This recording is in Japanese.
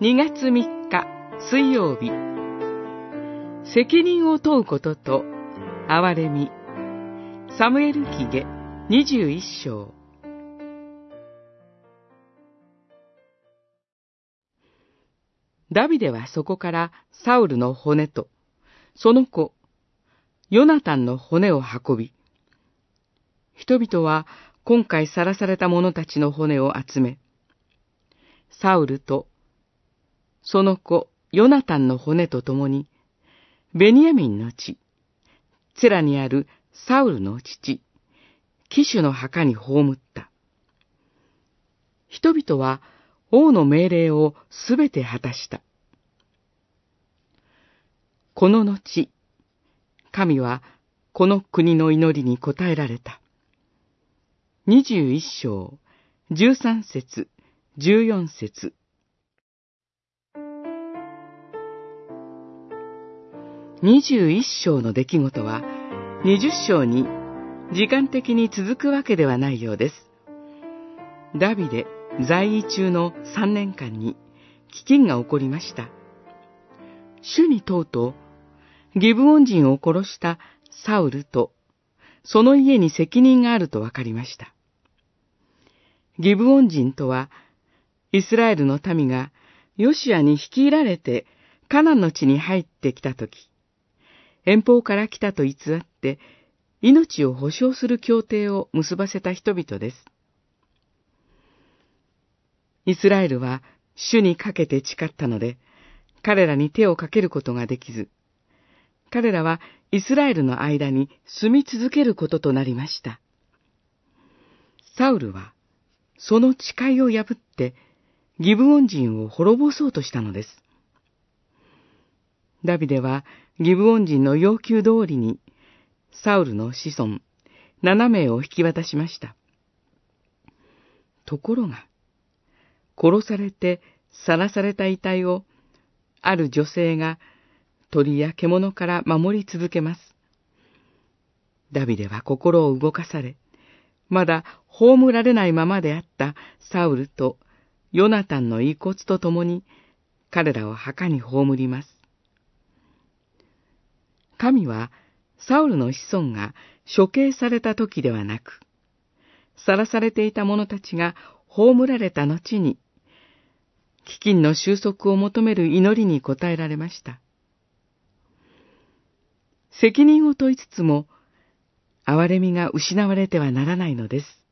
2月3日水曜日。責任を問うことと憐れみ。サムエル記下21章。ダビデはそこからサウルの骨と、その子、ヨナタンの骨を運び、人々は今回さらされた者たちの骨を集め、サウルと、その子、ヨナタンの骨と共に、ベニヤミンの地、ツラにあるサウルの父、騎手の墓に葬った。人々は王の命令をすべて果たした。この後、神はこの国の祈りに応えられた。二十一章、十三節、十四節。二十一章の出来事は、二十章に時間的に続くわけではないようです。ダビデ在位中の3年間に飢饉が起こりました。主に問うと、ギブオン人を殺したサウルと、その家に責任があると分かりました。ギブオン人とは、イスラエルの民がヨシアに率いられてカナンの地に入ってきたとき、遠方から来たと偽って命を保証する協定を結ばせた人々です。イスラエルは主にかけて誓ったので、彼らに手をかけることができず、彼らはイスラエルの間に住み続けることとなりました。サウルは、その誓いを破って、ギブオン人を滅ぼそうとしたのです。ダビデは、ギブオン人の要求通りに、サウルの子孫、7名を引き渡しました。ところが、殺されて晒された遺体を、ある女性が鳥や獣から守り続けます。ダビデは心を動かされ、まだ葬られないままであったサウルとヨナタンの遺骨と共に彼らを墓に葬ります。神はサウルの子孫が処刑された時ではなく、晒されていた者たちが葬られた後に飢饉の収束を求める祈りに応えられました。責任を問いつつも、憐れみが失われてはならないのです。